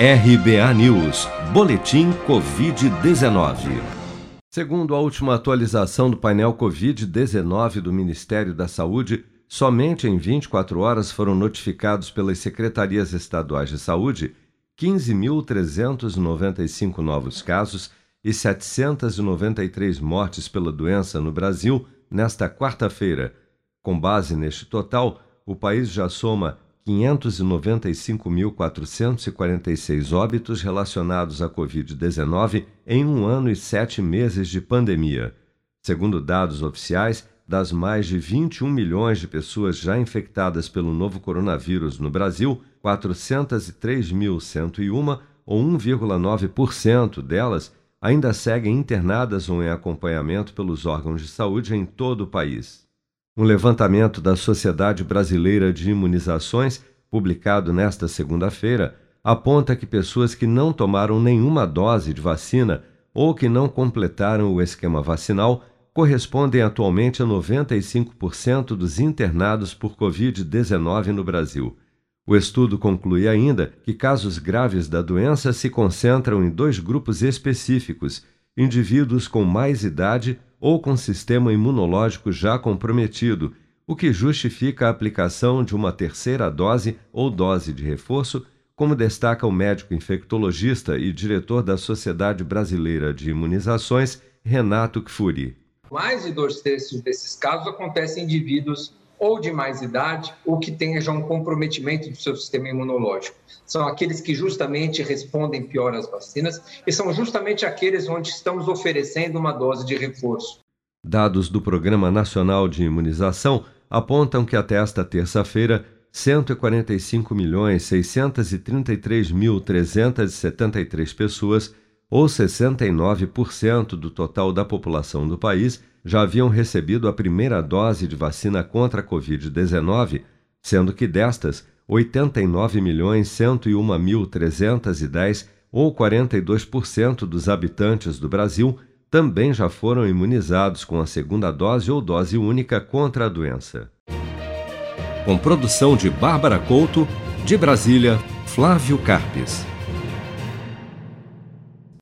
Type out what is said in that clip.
RBA News, Boletim Covid-19. Segundo a última atualização do painel Covid-19 do Ministério da Saúde, somente em 24 horas foram notificados pelas secretarias estaduais de saúde 15.395 novos casos e 793 mortes pela doença no Brasil nesta quarta-feira. Com base neste total, o país já soma 595.446 óbitos relacionados à Covid-19 em um ano e sete meses de pandemia. Segundo dados oficiais, das mais de 21 milhões de pessoas já infectadas pelo novo coronavírus no Brasil, 403.101, ou 1,9% delas, ainda seguem internadas ou em acompanhamento pelos órgãos de saúde em todo o país. Um levantamento da Sociedade Brasileira de Imunizações, publicado nesta segunda-feira, aponta que pessoas que não tomaram nenhuma dose de vacina ou que não completaram o esquema vacinal correspondem atualmente a 95% dos internados por Covid-19 no Brasil. O estudo conclui ainda que casos graves da doença se concentram em dois grupos específicos: indivíduos com mais idade ou com sistema imunológico já comprometido, o que justifica a aplicação de uma terceira dose ou dose de reforço, como destaca o médico infectologista e diretor da Sociedade Brasileira de Imunizações, Renato Kfouri. Mais de dois terços desses casos acontecem em indivíduos ou de mais idade ou que tenham já um comprometimento do seu sistema imunológico. São aqueles que justamente respondem pior às vacinas e são justamente aqueles onde estamos oferecendo uma dose de reforço. Dados do Programa Nacional de Imunização apontam que até esta terça-feira, 145.633.373 pessoas, ou 69% do total da população do país, já haviam recebido a primeira dose de vacina contra a Covid-19, sendo que destas, 89.101.310, ou 42% dos habitantes do Brasil, também já foram imunizados com a segunda dose ou dose única contra a doença. Com produção de Bárbara Couto, de Brasília, Flávio Carpes.